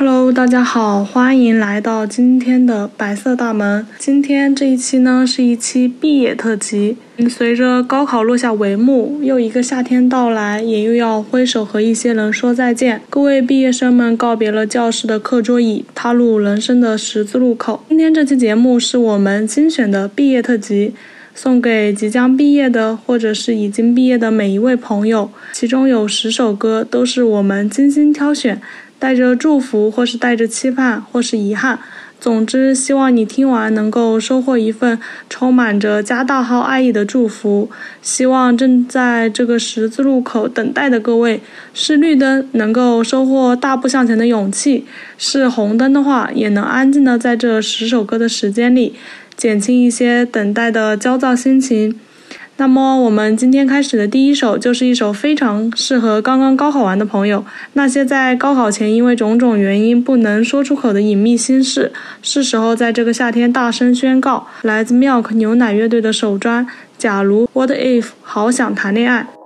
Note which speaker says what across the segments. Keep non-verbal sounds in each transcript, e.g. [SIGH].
Speaker 1: Hello，大家好，欢迎来到今天的白色大门。今天这一期呢，是一期毕业特辑。随着高考落下帷幕，又一个夏天到来，也又要挥手和一些人说再见。各位毕业生们告别了教室的课桌椅，踏入人生的十字路口。今天这期节目是我们精选的毕业特辑，送给即将毕业的或者是已经毕业的每一位朋友。其中有十首歌，都是我们精心挑选。带着祝福，或是带着期盼，或是遗憾。总之，希望你听完能够收获一份充满着加大号爱意的祝福。希望正在这个十字路口等待的各位，是绿灯能够收获大步向前的勇气；是红灯的话，也能安静的在这十首歌的时间里，减轻一些等待的焦躁心情。那么，我们今天开始的第一首就是一首非常适合刚刚高考完的朋友，那些在高考前因为种种原因不能说出口的隐秘心事，是时候在这个夏天大声宣告。来自 Milk 牛奶乐队的首专《假如 What If》，好想谈恋爱。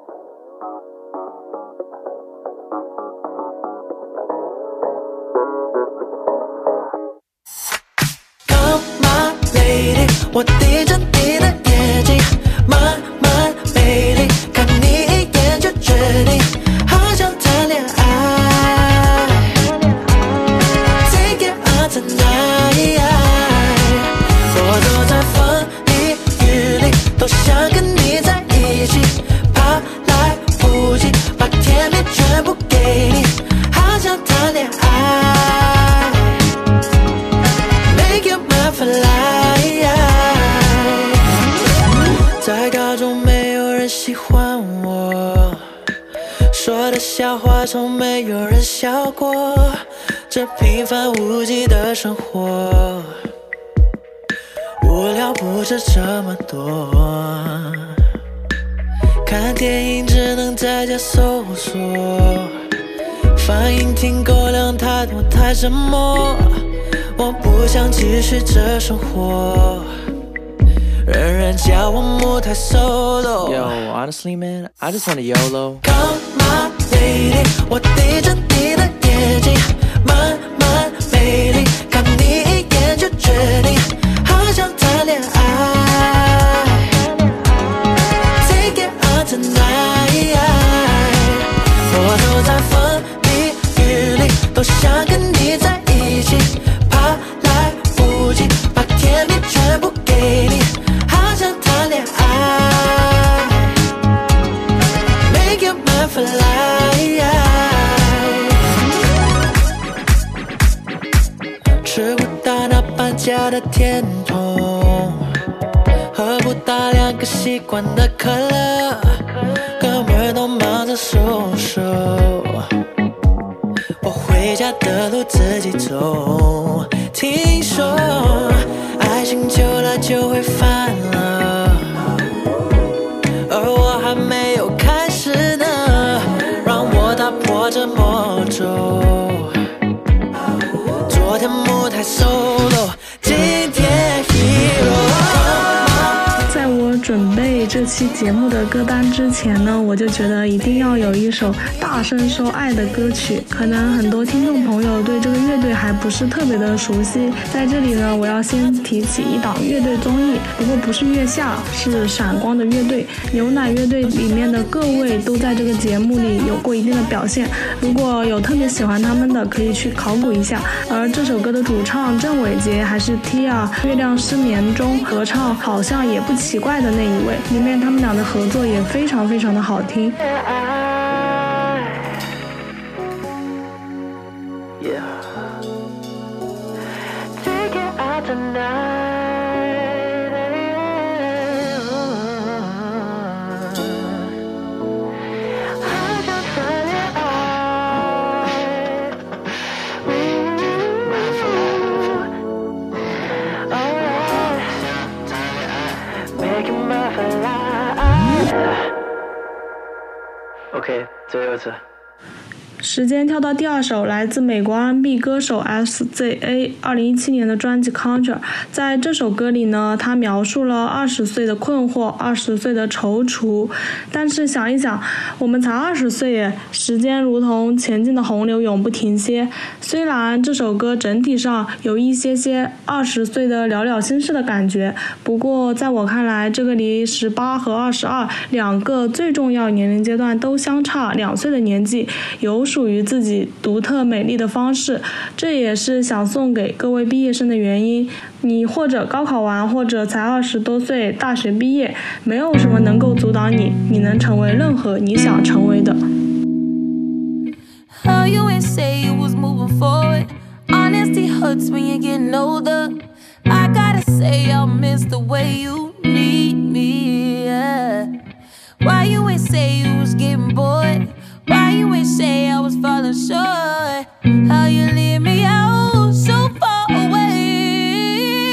Speaker 2: 过，这平凡无奇的生活，无聊不止这么多。看电影只能在家搜索，放映厅狗粮太多太沉默，我不想继续这生活。人人叫我母胎 solo。
Speaker 3: Yo, honestly, man, I just wanna YOLO.
Speaker 2: Come 美丽我盯着你的眼睛，慢慢美丽，看你一眼就决定，好想谈恋爱。Take it on tonight，我走在风里雨里，都想甜筒，喝不到两个习惯的可乐，哥们都忙着收手，我回家的路自己走。听说爱情久了就会烦了，
Speaker 1: 期节目的歌单之前呢，我就觉得一定要有一首大声说爱的歌曲。可能很多听众朋友对这个乐队还不是特别的熟悉，在这里呢，我要先提起一档乐队综艺，不过不是月下，是闪光的乐队牛奶乐队里面的各位都在这个节目里有过一定的表现。如果有特别喜欢他们的，可以去考古一下。而这首歌的主唱郑伟杰还是 Tia《月亮失眠》中合唱，好像也不奇怪的那一位，里面他们俩的合作也非常非常的好听。
Speaker 3: OK，最后一次。
Speaker 1: 时间跳到第二首，来自美国 R&B 歌手 SZA 二零一七年的专辑《Conjure》。在这首歌里呢，他描述了二十岁的困惑，二十岁的踌躇。但是想一想，我们才二十岁耶，时间如同前进的洪流，永不停歇。虽然这首歌整体上有一些些二十岁的了了心事的感觉，不过在我看来，这个离十八和二十二两个最重要年龄阶段都相差两岁的年纪，有。属于自己独特美丽的方式，这也是想送给各位毕业生的原因。你或者高考完，或者才二十多岁，大学毕业，没有什么能够阻挡你，你能成为任何你想成为的。
Speaker 4: Why you ain't say I was falling short? How you leave me out so far away?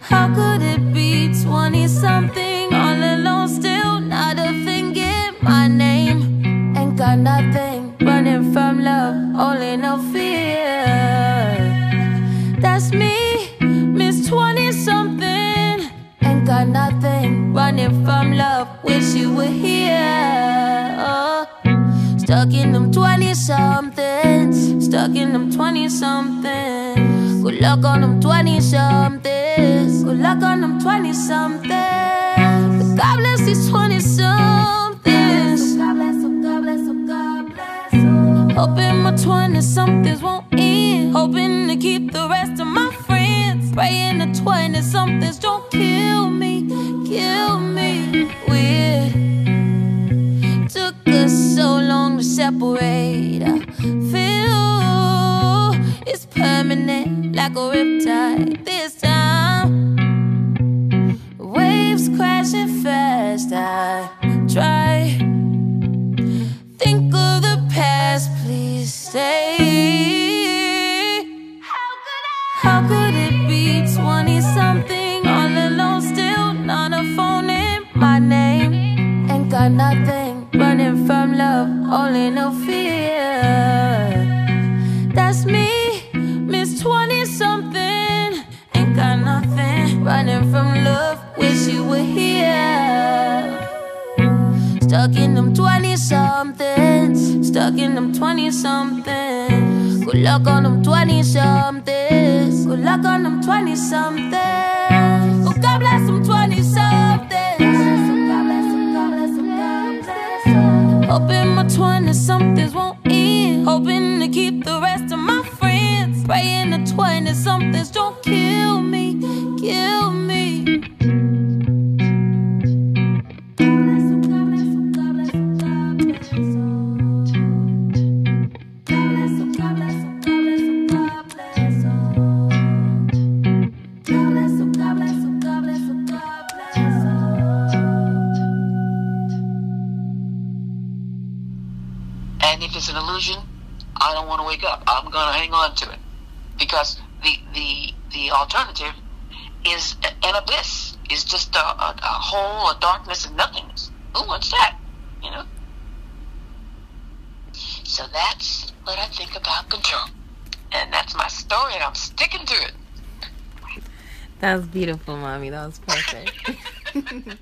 Speaker 4: How could it be 20 something all alone, still not a thing in my name? Ain't got nothing running from love, only no fear. That's me, Miss 20 something. Ain't got nothing running from love, wish you were here. Stuck in them 20 somethings. Stuck in them 20 somethings. Good luck on them 20 somethings. Good luck on them 20 somethings. God bless these 20 somethings. God bless, oh God bless, oh God bless. Oh. Hoping my 20 somethings won't end. Hoping to keep the rest of my friends. Praying the 20 somethings don't kill me. Kill me. Like a riptide. This time, waves crashing fast. I try. Think of the past, please stay. How could it be 20 something all alone, still not a phone in my name? Ain't got nothing running from love, only Stuck in them 20 somethings, stuck in them 20 somethings. Good luck on them 20 somethings, good luck on them 20 somethings. Oh, God bless them 20 somethings. Hoping my 20 somethings won't end. Hoping to keep the rest of my friends. Praying the 20 somethings don't kill me, kill me.
Speaker 5: wake up. I'm going to hang on to it because the the the alternative is an abyss. Is just a, a, a hole, a darkness, and nothingness. Ooh, what's that? You know. So that's what I think about control, and that's my story, and I'm sticking to it.
Speaker 4: That was beautiful, mommy. That was perfect. [LAUGHS]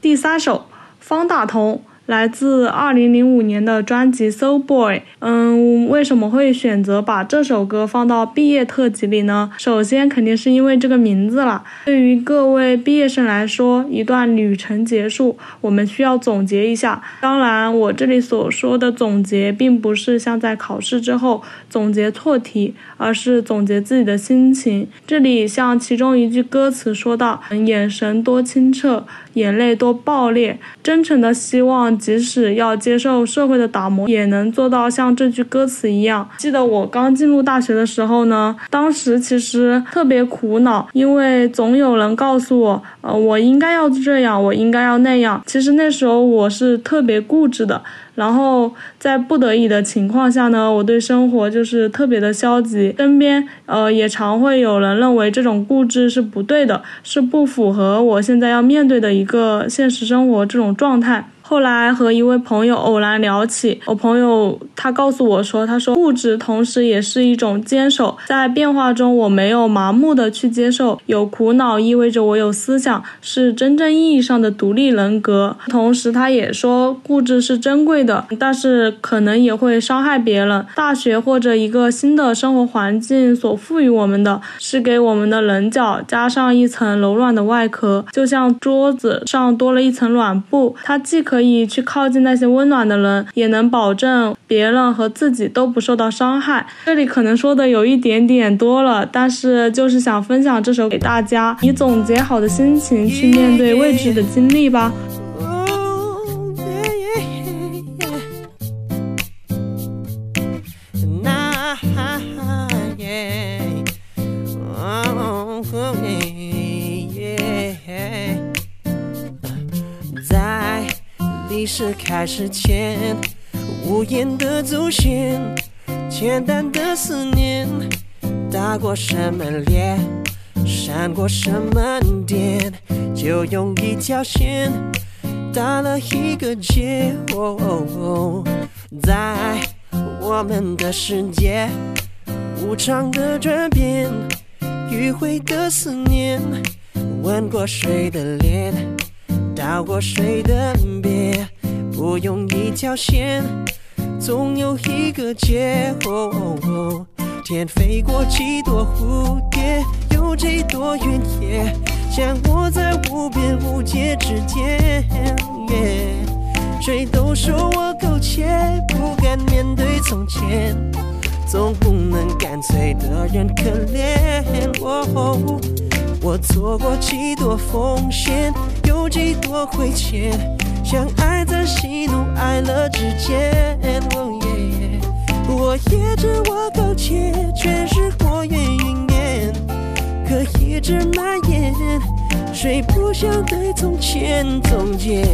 Speaker 1: 第三首，方大同。 来自二零零五年的专辑《So Boy》，嗯，为什么会选择把这首歌放到毕业特辑里呢？首先肯定是因为这个名字了。对于各位毕业生来说，一段旅程结束，我们需要总结一下。当然，我这里所说的总结，并不是像在考试之后总结错题，而是总结自己的心情。这里像其中一句歌词说到：“眼神多清澈，眼泪都爆裂，真诚的希望。”即使要接受社会的打磨，也能做到像这句歌词一样。记得我刚进入大学的时候呢，当时其实特别苦恼，因为总有人告诉我，呃，我应该要这样，我应该要那样。其实那时候我是特别固执的。然后在不得已的情况下呢，我对生活就是特别的消极，身边呃也常会有人认为这种固执是不对的，是不符合我现在要面对的一个现实生活这种状态。后来和一位朋友偶然聊起，我朋友他告诉我说，他说固执同时也是一种坚守，在变化中我没有盲目的去接受，有苦恼意味着我有思想，是真正意义上的独立人格。同时他也说固执是珍贵的，但是可能也会伤害别人。大学或者一个新的生活环境所赋予我们的是给我们的棱角加上一层柔软的外壳，就像桌子上多了一层软布，它既可可以去靠近那些温暖的人，也能保证别人和自己都不受到伤害。这里可能说的有一点点多了，但是就是想分享这首给大家，以总结好的心情去面对未知的经历吧。
Speaker 6: 历史开始前，无言的祖先，简单的思念，打过什么脸，闪过什么电，就用一条线。打了一个结。在我们的世界，无常的转变，迂回的思念，吻过谁的脸，到过谁的别，不用一条线，总有一个结。哦哦天飞过几朵蝴蝶，有几朵原野，像我在无边无界之间。谁都说我苟且，不敢面对从前，总不能干脆的人可怜。哦，我做过几多奉献，有几多亏欠，像爱在喜怒哀乐之间。哦耶我也知我苟且，全是过眼云烟，可一直蔓延。谁不想对从前总结？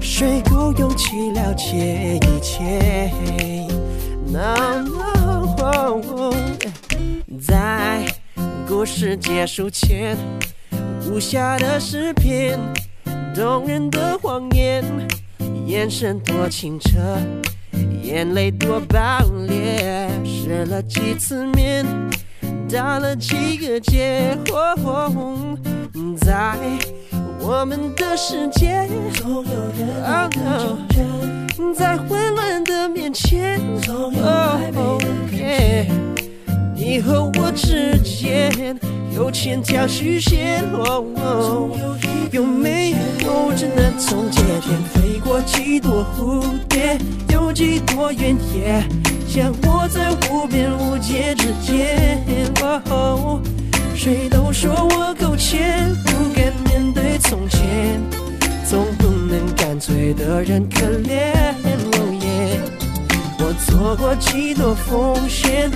Speaker 6: 谁够勇气了解一切？No No，在故事结束前，无暇的诗篇，动人的谎言，眼神多清澈。眼泪多爆裂，失了几次面，打了几个结。哦在我们的世界，总有人在混乱的面前，总有人看见。你和我之间有千条虚线，哦哦，有没有只能从界天飞过几朵蝴蝶，有几朵原野，像我在无边无界之间。哦，谁都说我苟且，不敢面对从前，总不能干脆的人可怜。哦耶。我做过几多奉献，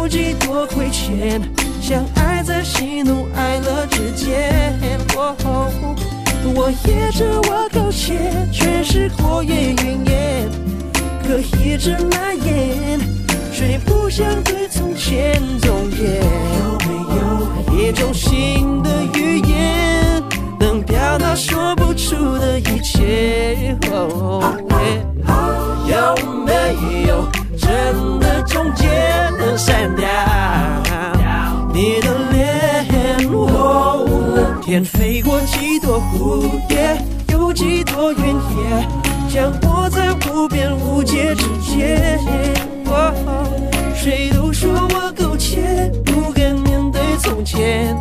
Speaker 6: 有几多亏欠，像爱在喜怒哀乐之间。哦，我也知我苟且，全是过眼云烟，可一直蔓延。谁不想对从前总结？有没有？一种新的语言，能表达说不出的一切？哦有没有？真的终结能删掉你的脸？哦，天飞过几朵蝴蝶，有几朵原野，将我在无边无界之间。哦，谁都说我苟且，不敢面对从前，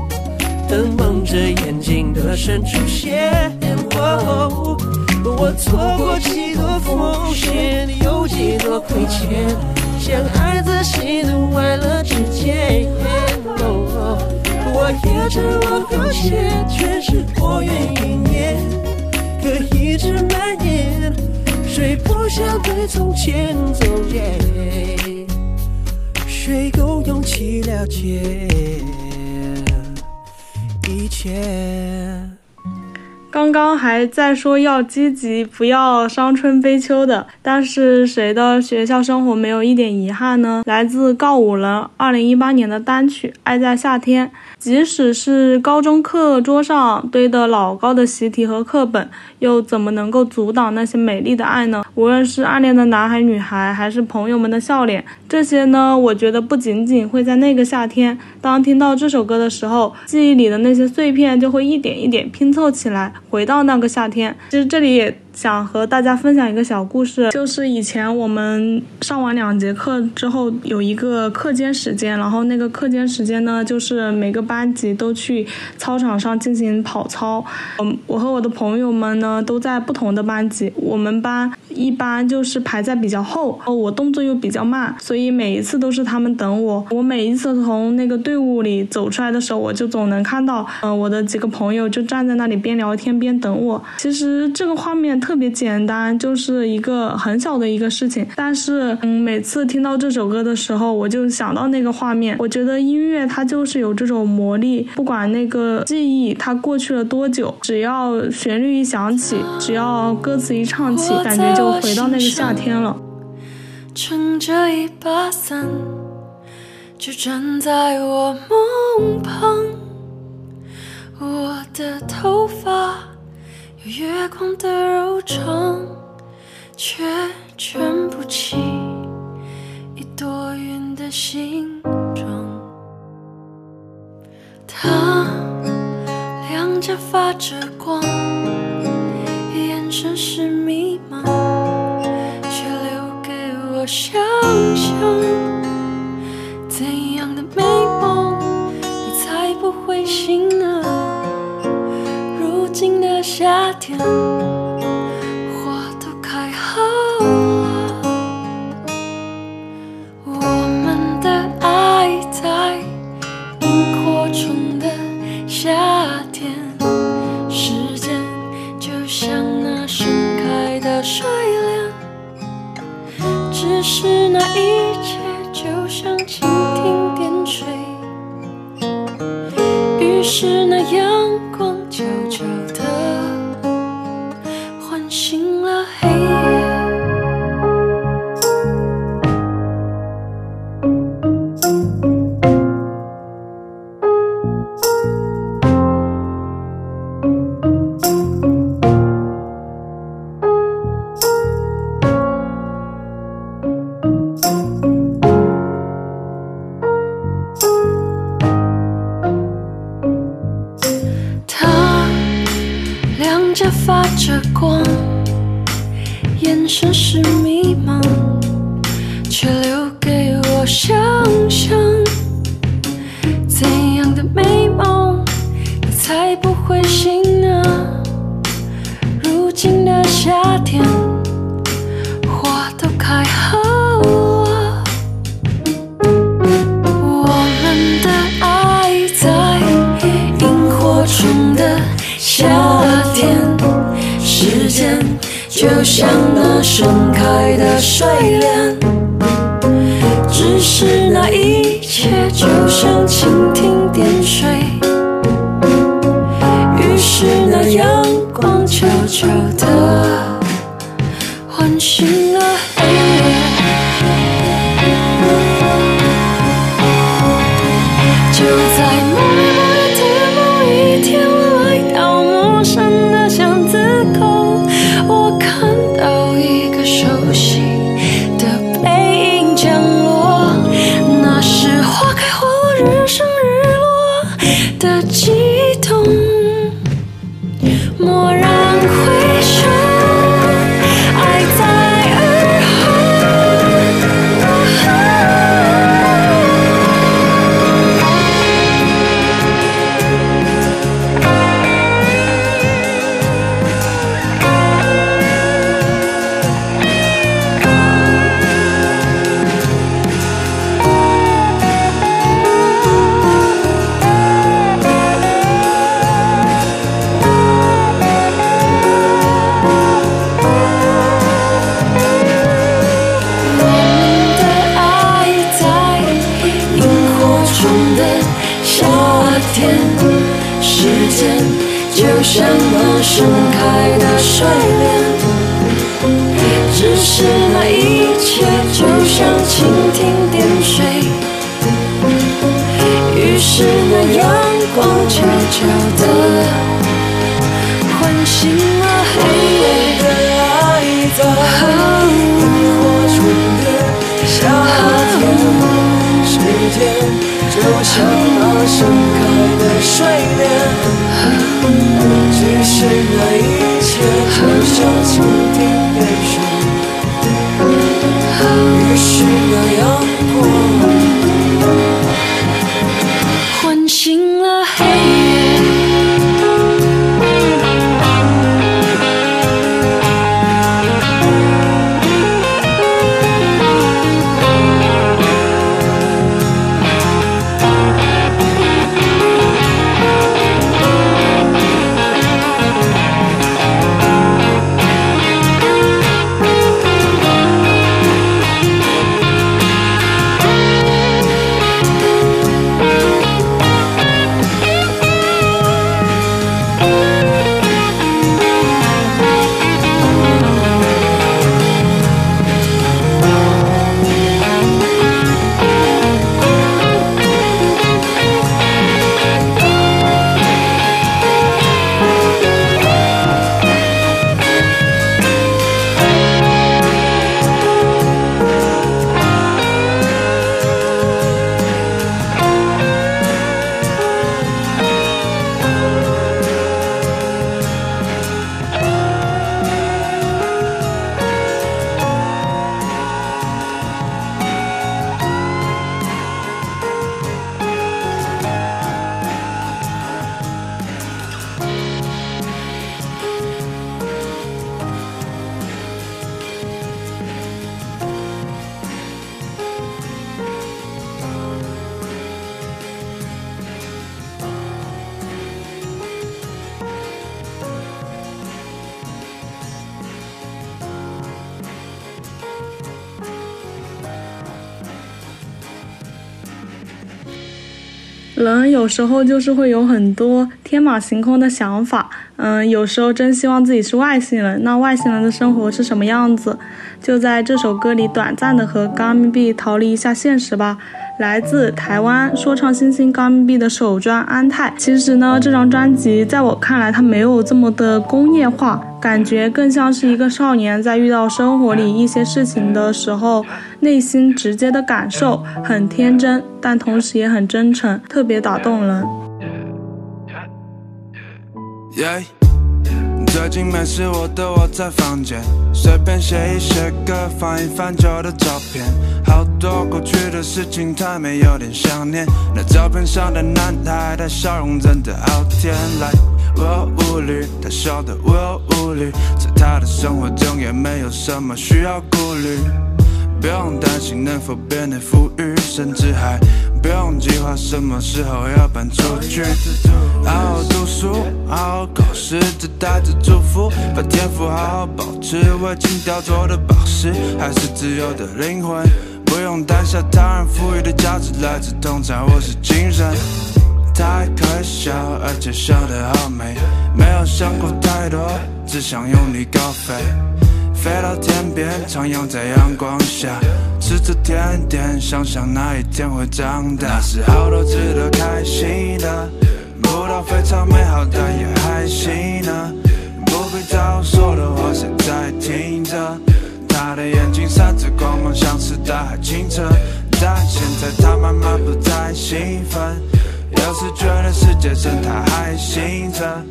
Speaker 6: 等蒙着眼睛的神出现。哦，我错过几多奉献，有几多亏欠，像爱在喜怒哀乐之间。我也知我苟且，全是过眼云烟，可一直蔓延。谁不想对从前总结？谁够勇气了解一切？
Speaker 1: 刚刚还在说要积极，不要伤春悲秋的，但是谁的学校生活没有一点遗憾呢？来自告五人二零一八年的单曲《爱在夏天》，即使是高中课桌上堆得老高的习题和课本，又怎么能够阻挡那些美丽的爱呢？无论是暗恋的男孩女孩，还是朋友们的笑脸，这些呢，我觉得不仅仅会在那个夏天，当听到这首歌的时候，记忆里的那些碎片就会一点一点拼凑起来，回到那个夏天。其实这里也。想和大家分享一个小故事，就是以前我们上完两节课之后，有一个课间时间，然后那个课间时间呢，就是每个班级都去操场上进行跑操。嗯，我和我的朋友们呢都在不同的班级，我们班一般就是排在比较后，我动作又比较慢，所以每一次都是他们等我。我每一次从那个队伍里走出来的时候，我就总能看到，嗯，我的几个朋友就站在那里边聊天边等我。其实这个画面特。特别简单，就是一个很小的一个事情，但是，嗯，每次听到这首歌的时候，我就想到那个画面。我觉得音乐它就是有这种魔力，不管那个记忆它过去了多久，只要旋律一响起，只要歌词一唱起，感觉就回到那个夏天了。
Speaker 7: 撑着一把伞，就站在我梦旁，我的头发。月光的柔长，却卷不起一朵云的形状。他两颊发着光，眼神是迷茫，却留给我想象。怎样的美梦，你才不会醒呢？夏天，下发着光，眼神是迷茫，却留给我想象。怎样的美梦，才不会醒呢？如今的夏天，就像那盛开的睡莲，只是那一切就像蜻蜓点水，于是那阳光悄悄的
Speaker 6: 时
Speaker 1: 候就是会有很多天马行空的想法，嗯，有时候真希望自己是外星人。那外星人的生活是什么样子？就在这首歌里短暂的和 Gummy B 逃离一下现实吧。来自台湾说唱新星 Gummy B 的首专《安泰》，其实呢，这张专辑在我看来它没有这么的工业化，感觉更像是一个少年在遇到生活里一些事情的时候，内心直接的感受，很天真，但同时也很真诚，特别打动人。
Speaker 8: Yeah，最近没事我都窝在房间，随便写一写歌，翻一翻旧的照片，好多过去的事情，太美有点想念。那照片上的男孩他笑容真的好甜，来。我无虑，他笑得我无虑，在他的生活中也没有什么需要顾虑。不用担心能否变得富裕，甚至还不用计划什么时候要搬出去。好好读书，好好考试，只带着祝福，把天赋好好保持。为情雕琢的宝石，还是自由的灵魂。不用担下他人赋予的价值来自通常或是精神。太可笑，而且笑得好美，没有想过太多，只想用力高飞。飞到天边，徜徉在阳光下，吃着甜点，想想那一天会长大。那时好多值得开心的，不到非常美好，但也还行呢。不必在乎说的话，谁在听着？他的眼睛闪着光芒，像是大海清澈。但现在他慢慢不再兴奋，有时觉得世界真太还醒着，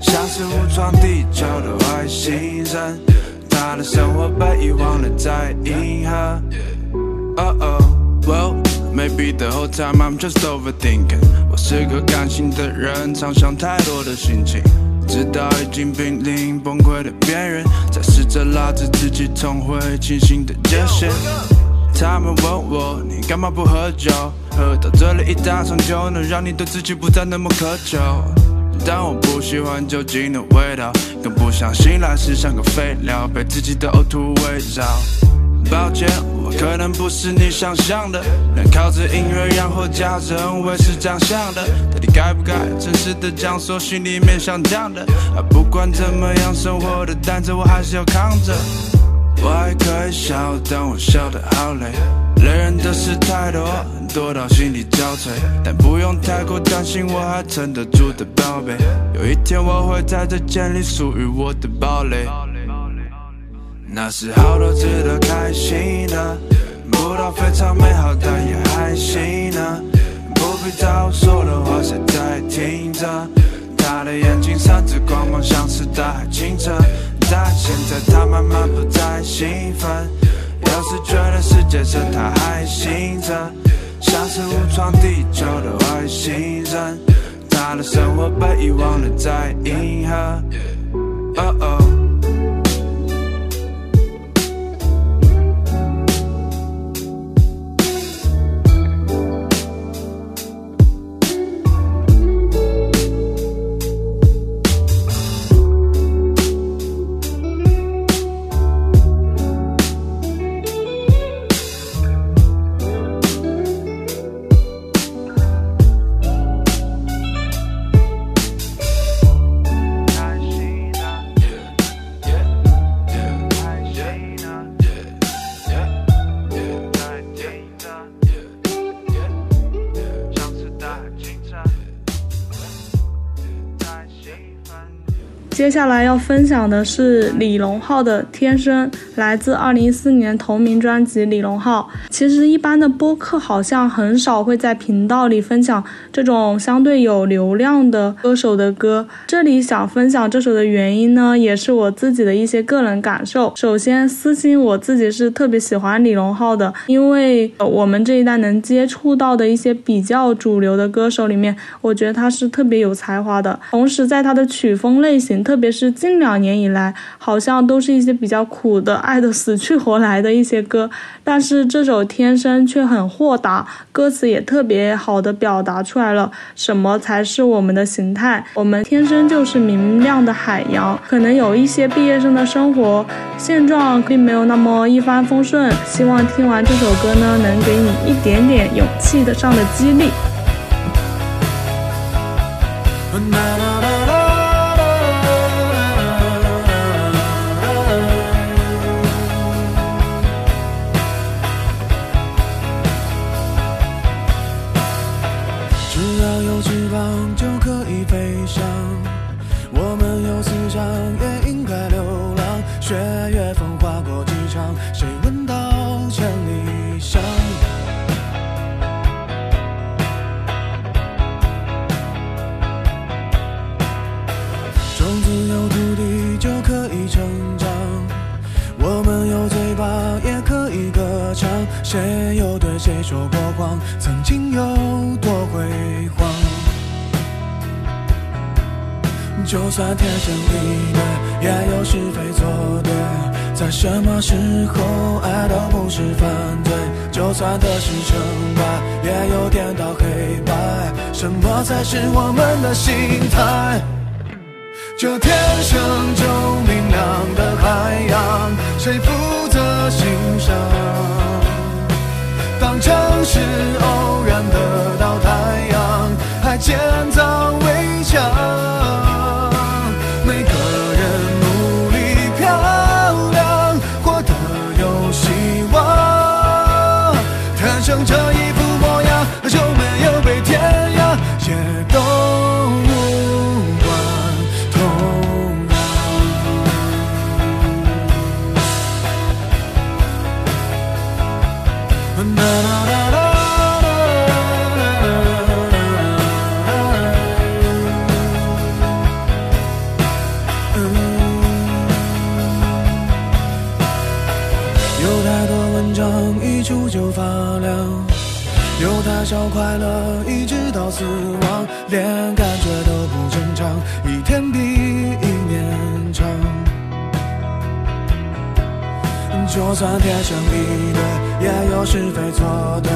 Speaker 8: 像是误闯地球的外星人。他的生活被遗忘了在银河。Oh oh, well, maybe the whole time I'm just overthinking。我是个感性的人，常想太多的心情，直到已经濒临崩溃的边缘，才试着拉着自己重回清醒的界限。他们问我你干嘛不喝酒？喝到醉了一大场就能让你对自己不再那么苛求。但我不喜欢酒精的味道，更不想醒来时像个废料，被自己的呕吐围绕。抱歉，我可能不是你想象的，能靠着音乐养活家人，我也是这样想的。到底该不该诚实的讲说心里面想讲的？不管怎么样，生活的担子我还是要扛着。我还可以笑，但我笑得好累。累人的事太多，
Speaker 9: 多到心力交瘁，但不用太过担心，我还撑得住的宝贝。有一天我会在这建立属于我的堡垒，那是好多值得开心的，不到非常美好，但也还行呢。不必在我说的话，谁在听着？他的眼睛闪着光芒，像是大海清澈。但现在他慢慢不再兴奋，有时觉得世界上他还醒着，像是误闯地球的外星人。他的生活被遗忘了在银河。哦哦。
Speaker 1: 下来要分享的是李荣浩的《天生》，来自2014年同名专辑《李荣浩》。其实一般的播客好像很少会在频道里分享这种相对有流量的歌手的歌。这里想分享这首的原因呢，也是我自己的一些个人感受。首先，私心我自己是特别喜欢李荣浩的，因为我们这一代能接触到的一些比较主流的歌手里面，我觉得他是特别有才华的。同时，在他的曲风类型。特别是近两年以来，好像都是一些比较苦的、爱的死去活来的一些歌，但是这首《天生》却很豁达，歌词也特别好的表达出来了什么才是我们的形态。我们天生就是明亮的海洋，可能有一些毕业生的生活现状并没有那么一帆风顺，希望听完这首歌呢，能给你一点点勇气的上的激励。
Speaker 9: 的心态？这天快乐一直到死亡，连感觉都不正常，一天比一年长。就算天生一对，也有是非错对。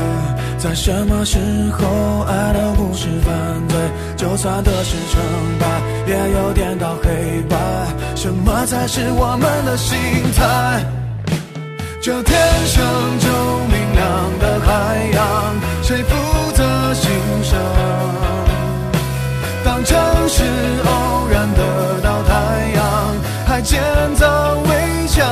Speaker 9: 在什么时候爱都不是犯罪，就算得失成败，也有颠倒黑白。什么才是我们的心态？这天生就明的海洋。谁负责欣赏？当城市偶然得到太阳，还建造围墙。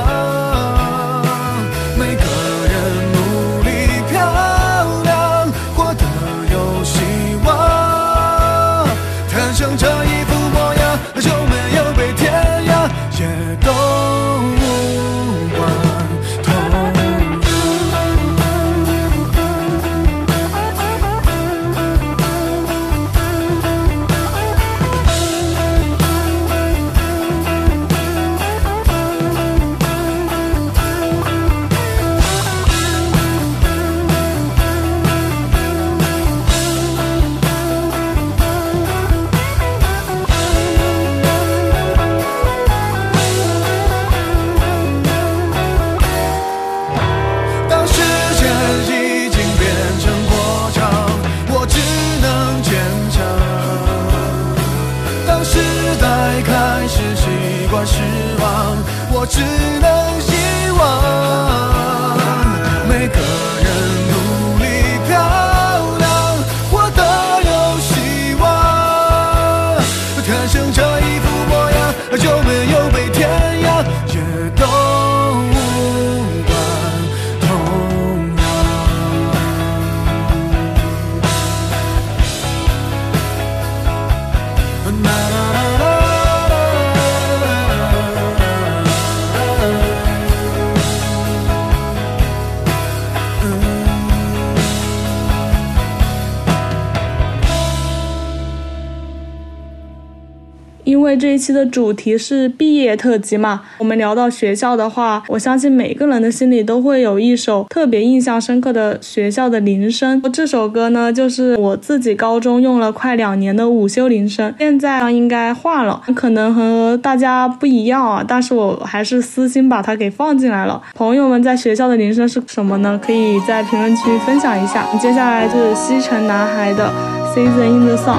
Speaker 1: 的主题是毕业特辑嘛，我们聊到学校的话，我相信每个人的心里都会有一首特别印象深刻的学校的铃声。这首歌呢，就是我自己高中用了快两年的午休铃声，现在应该换了，可能和大家不一样啊，但是我还是私心把它给放进来了。朋友们在学校的铃声是什么呢？可以在评论区分享一下。接下来就是西城男孩的《Season in the Sun》。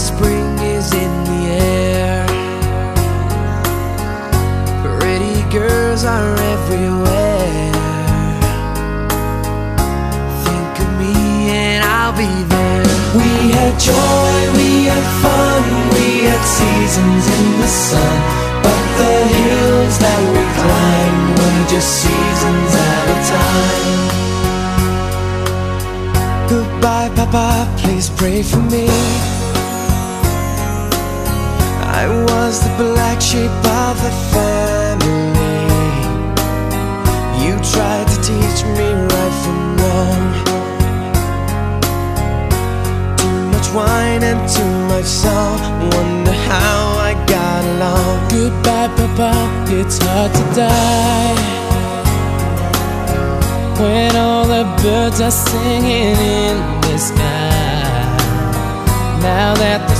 Speaker 10: Spring is in the air. Pretty girls are everywhere. Think of me and I'll be there. We had joy, we had fun, we had seasons in the sun. But the hills that we climbed were just seasons at a time. Goodbye, Papa, please pray for me. I was the black sheep of the family. You tried to teach me right from wrong. Too much wine and too much song. Wonder how I got along. Goodbye, Papa, it's hard to die. When all the birds are singing in the sky. Now that the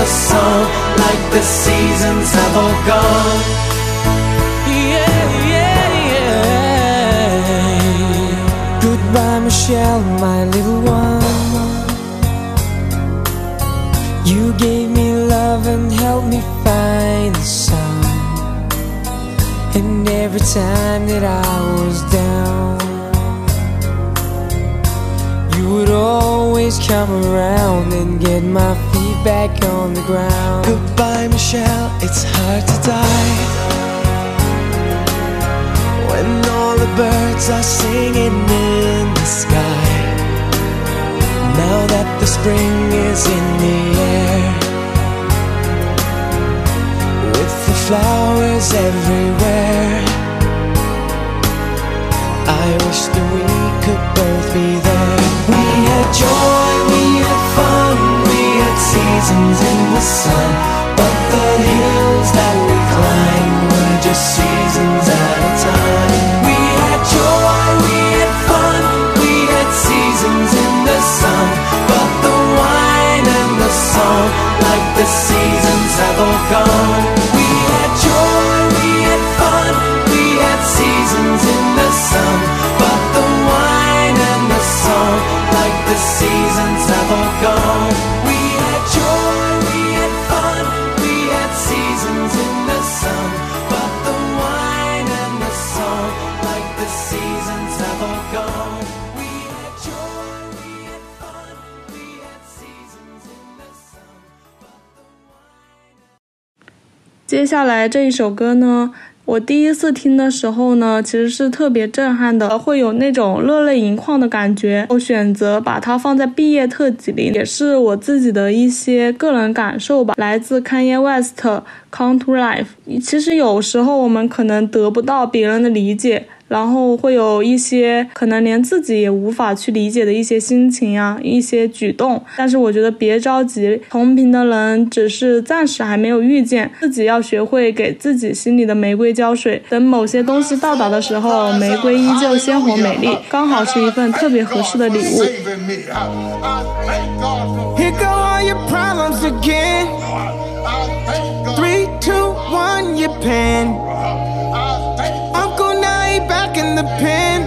Speaker 10: The song, like the seasons, have all gone. Yeah, yeah, yeah. Goodbye, Michelle, my little one. You gave me love and helped me find the sun. And every time that I was down, you would always come around and get my back on the ground. Goodbye, Michelle, it's hard to die. When all the birds are singing in the sky. Now that the spring is in the air. With the flowers everywhere. I wish that we could both be there. We had joy, seasons in the sun. But the hills that we climbed were just seasons
Speaker 1: 下来这一首歌呢，我第一次听的时候呢，其实是特别震撼的，会有那种热泪盈眶的感觉。我选择把它放在毕业特辑里，也是我自己的一些个人感受吧。来自 Kanye West，《Come to Life》。其实有时候我们可能得不到别人的理解。然后会有一些可能连自己也无法去理解的一些心情啊，一些举动。但是我觉得别着急，同频的人只是暂时还没有遇见，自己要学会给自己心里的玫瑰浇水。等某些东西到达的时候，玫瑰依旧鲜活美丽，刚好是一份特别合适的礼物。
Speaker 11: Again, Three, two, one, you pen. Uncle Back in the pen.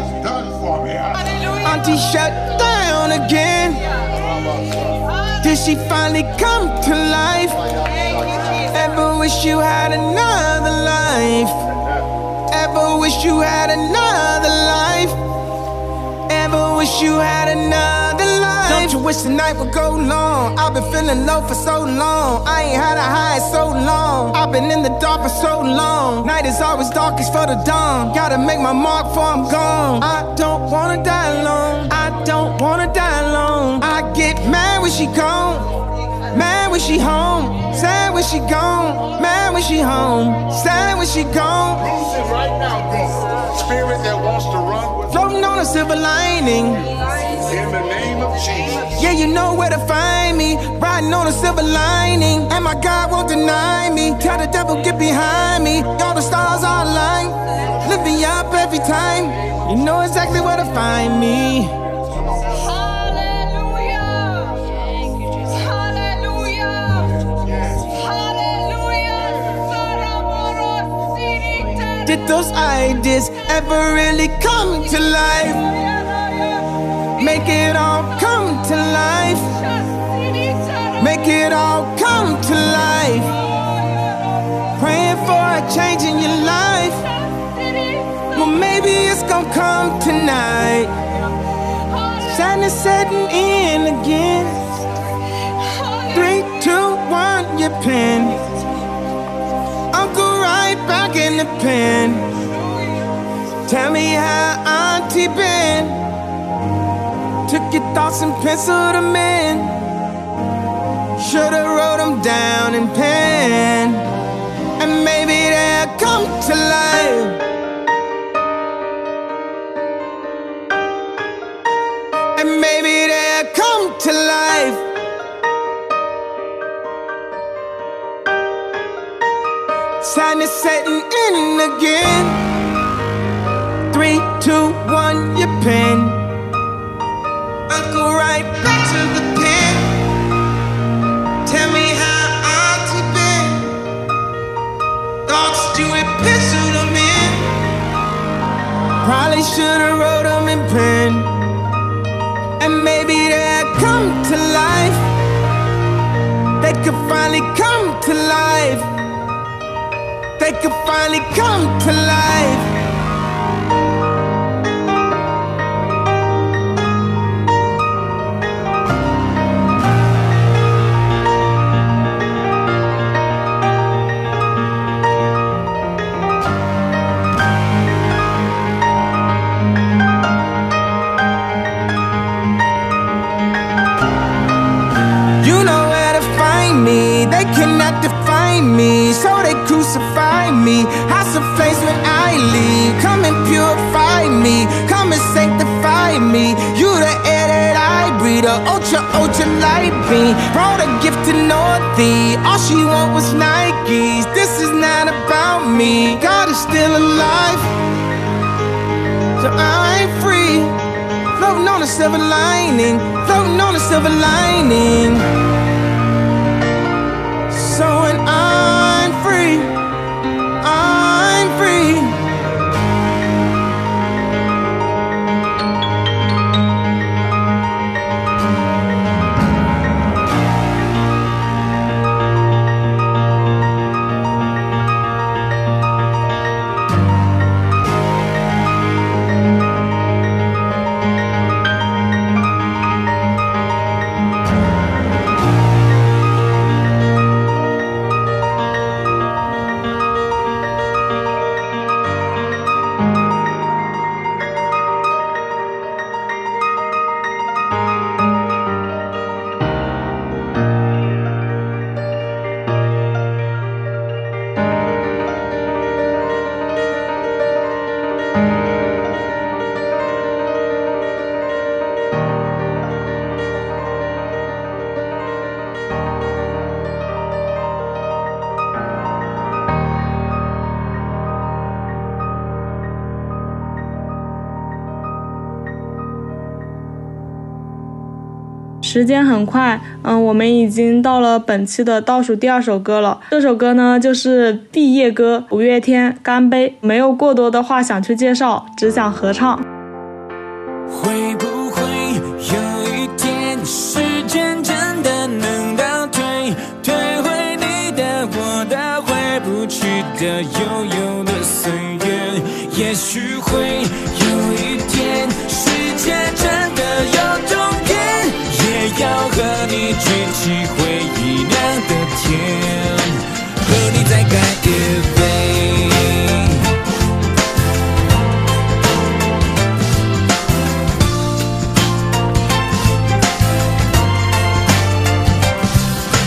Speaker 11: Auntie shut down again. Did she finally come to life? Ever wish you had another life? Ever wish you had another life? Ever wish you had another You wish the night would go long? I've been feeling low for so long. I ain't had a high in so long. I've been in the dark for so long. Night is always darkest for the dawn. Gotta make my mark before I'm gone. I don't wanna die alone. I don't wanna die alone. I get mad when she gone. Mad when she home. Sad when she gone. Mad when she home. Sad when she gone.
Speaker 12: Lose it right now, God. Spirit that wants to run with
Speaker 11: Floating on a silver lining.
Speaker 12: in the name.
Speaker 11: Yeah, you know where to find me. Riding on a silver lining. And my God won't deny me. Tell the devil, get behind me. All the stars are aligned. Me up every time. You know exactly where to find me. Hallelujah Hallelujah Hallelujah Did those ideas ever really come to life? Make it all come to life. Make it all come to life. Praying for a change in your life. Well, maybe it's gonna come tonight. Sadness setting in again. Three, two, one, your pen. Uncle right back in the pen. Tell me how Auntie been. Took your thoughts and penciled them in. Should've wrote them down in pen. And maybe they'll come to life. And maybe they'll come to life. Sadness setting in again. Three, two, one, your pen. Should've wrote them in pen. And maybe they'll come to life. They could finally come to life. They could finally come to life. Ultra, ultra light beam. Brought a gift to Northie. All she want was Nikes. This is not about me. God is still alive. So I'm free. Floating on a silver lining. Floating on a silver lining. So
Speaker 1: 时间很快，嗯，我们已经到了本期的倒数第二首歌了。这首歌呢，就是毕业歌，五月天《干杯》。没有过多的话想去介绍，只想合唱。
Speaker 13: 会不会有一天，时间真的能倒退，退回你的、我的、回不去的悠悠的岁月？也许会举起回忆酿的甜，和你再干一杯。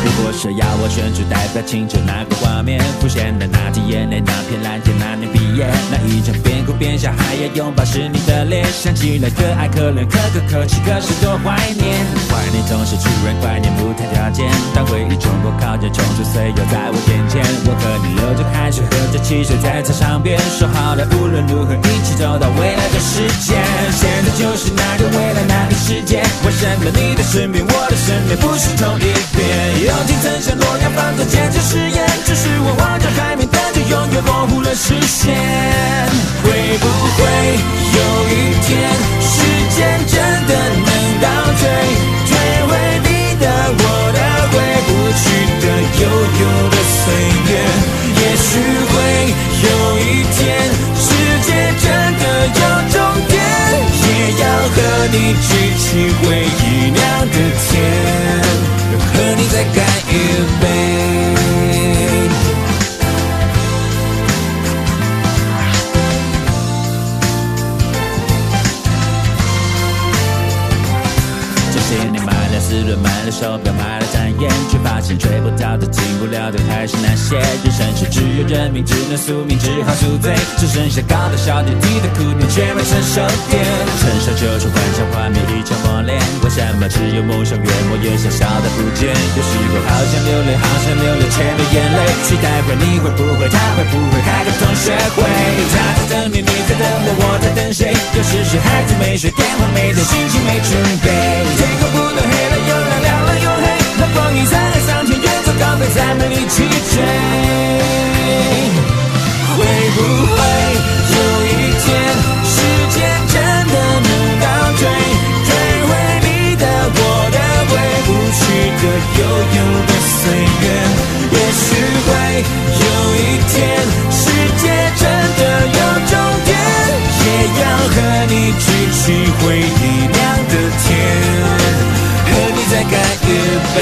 Speaker 13: 如果是要我选出代表青春那个画面，浮现的那滴眼泪，那片蓝天，那年那一场边哭边笑还要拥抱是你的脸，想起来可爱可怜可歌可泣，可是多怀念。怀念总是突然怀念不谈条件，当回忆冲破靠近，冲出岁月在我眼前，我和你流着汗水，喝着汽水在操场边，说好了？无论如何一起走到未来的世界。现在就是那个未来那个世界，为什么你的身边我的身边不是同一边？友情曾像诺亚方舟坚持誓言，只是我望着海面，是永远模糊了视线。会不会有一天，时间真的能倒退，退回你的、我的、回不去的悠悠的岁月？也许会有一天，宿命，只好宿醉。只剩下高的小点，低的苦点，却没成熟点。成熟就是幻想画面一场磨练，为什么只有梦想越磨越小，小的不见？有时候好想流泪，好想流泪，却流眼泪。期待会，你会不会，他会不会开个同学会？他在等你，你在等我，我在等谁？有时是孩子没睡，电话没接，心情没准备。天空不能黑了又亮，亮了又黑。那光阴在海上天，远走高飞，再没力气追。会不会有一天，时间真的能倒退，退回你的、我的、回不去的悠悠的岁月？也许会有一天，世界真的有终点，也要和你举起回忆酿的甜，和你再干一杯。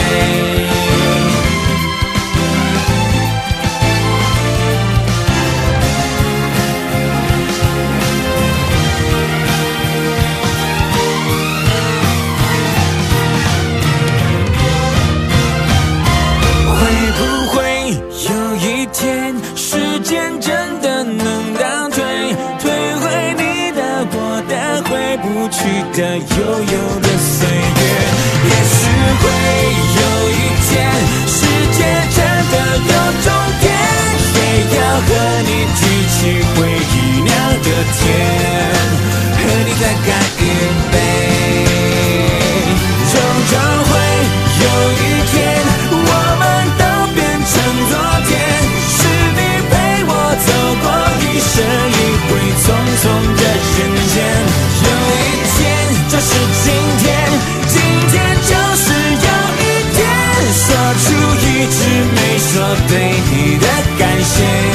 Speaker 13: 的悠悠的岁月？也许会有一天，世界真的有终点，也要和你举起回忆酿的甜，和你再没说对你的感谢，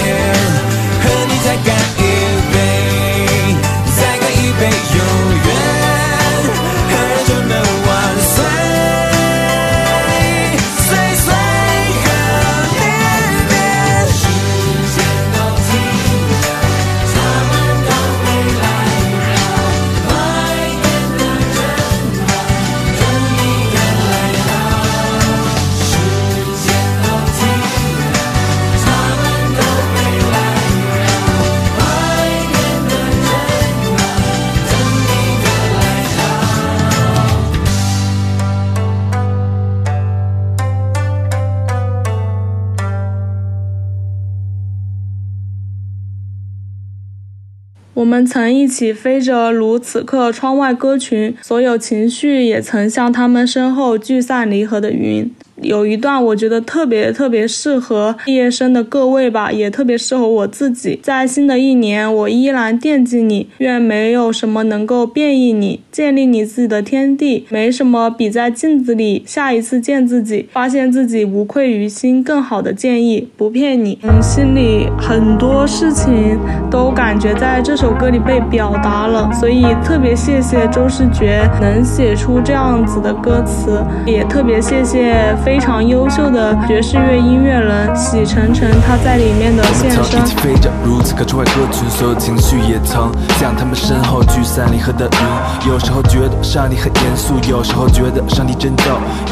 Speaker 1: 我们曾一起飞着，如此刻窗外歌群，所有情绪也曾像他们身后聚散离合的云。有一段我觉得特别特别适合毕业生的各位吧，也特别适合我自己。在新的一年，我依然惦记你，愿没有什么能够变异你，建立你自己的天地。没什么比在镜子里下一次见自己，发现自己无愧于心更好的建议。不骗你，嗯，心里很多事情都感觉在这首歌里被表达了，所以特别谢谢周世觉能写出这样子的歌词，也特别谢谢。非常优秀的爵士乐音乐人喜晨晨，他在里面的献身。
Speaker 14: 曾一起飞着，如此刻窗外歌群，所有情绪也曾像他们身后聚散离合的云。有时候觉得上帝很严肃，有时候觉得上帝真逗，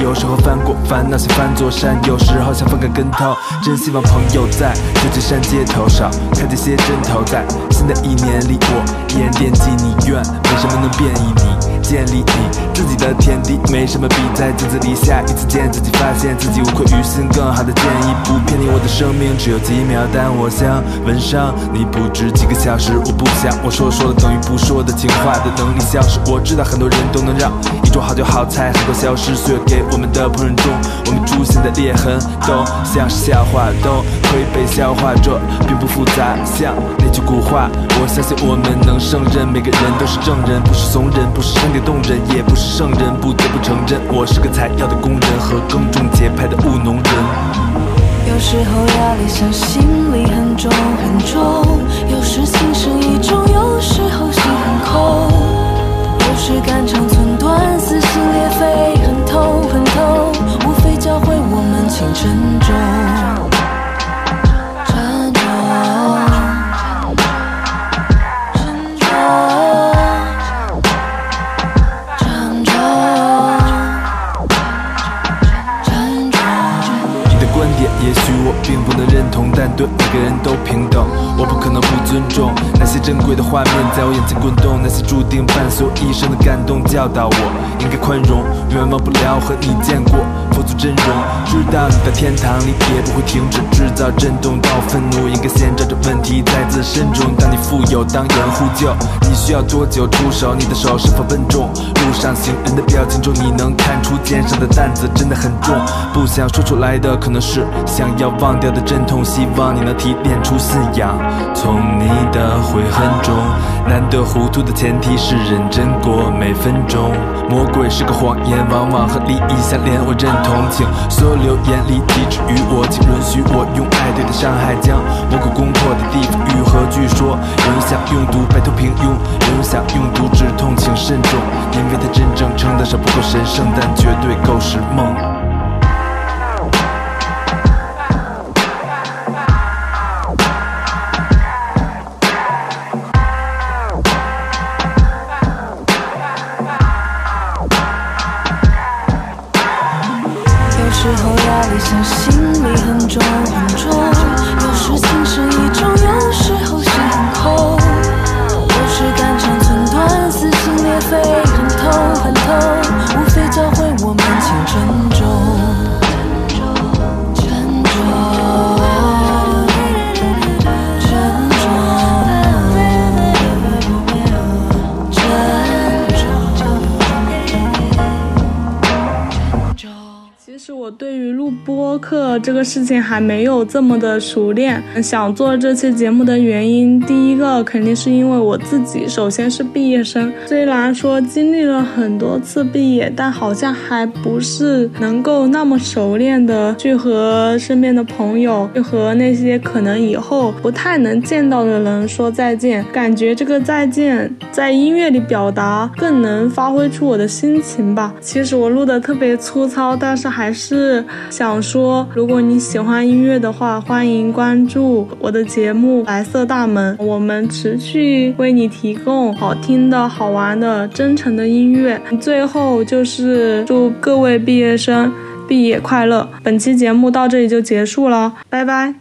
Speaker 14: 有时候翻过烦恼想翻座山，有时候想翻个跟头。真希望朋友在旧金山街头上看见些针头，在新的一年里，我依然惦记你，愿没什么能变异你，建立你自己的天地。没什么比在镜子里下一次见自己发。现自己无愧于心，更好的建议不骗你。我的生命只有几秒，但我想吻上你不止几个小时。我不想我说说了等于不说的情话的能力消失。我知道很多人都能让一桌好酒好菜很快消失，岁月给我们的烹饪中，我们出现的裂痕都像是笑话，都会被消化。这并不复杂，像那句古话。我相信我们能胜任，每个人都是证人，不是怂人，不是动人，也不是圣人，不得不承认，我是个采药的工人和耕种。节拍的务农人，
Speaker 7: 有时候压力像心里很重很重，有时心生一重，有时候心很空，有时肝肠寸断，撕心裂肺，很痛很痛，无非教会我们请珍重。
Speaker 14: 可能不尊重那些珍贵的画面在我眼前滚动，那些注定伴随我一生的感动，教导我应该宽容，永远忘不了和你见过佛祖真容，知道你在天堂里也不会停止制造震动到愤怒，应该先找着问题在自身中。当你富有，当有人呼救，你需要多久出手？你的手是否笨重？路上行人的表情中，你能看出肩上的担子真的很重，不想说出来的可能是想要忘掉的阵痛，希望。你能提炼出信仰，从你的悔恨中，难得糊涂的前提是认真过每分钟。魔鬼是个谎言，往往和利益相连。我认同，请所有留言里抵制于我，请允许我用爱对待伤害，将魔鬼攻破的地方愈合。据说有人。想用毒摆脱平庸，有人。想用毒止痛，请慎重，因为它真正称得上不够神圣，但绝对够是梦。
Speaker 1: 这这个事情还没有这么的熟练。想做这期节目的原因，第一个肯定是因为我自己，首先是毕业生。虽然说经历了很多次毕业，但好像还不是能够那么熟练的去和身边的朋友，去和那些可能以后不太能见到的人说再见。感觉这个再见在音乐里表达更能发挥出我的心情吧。其实我录的特别粗糙，但是还是想说，如果。如果你喜欢音乐的话，欢迎关注我的节目《白色大门》，我们持续为你提供好听的、好玩的、真诚的音乐。最后就是祝各位毕业生毕业快乐！本期节目到这里就结束了，拜拜。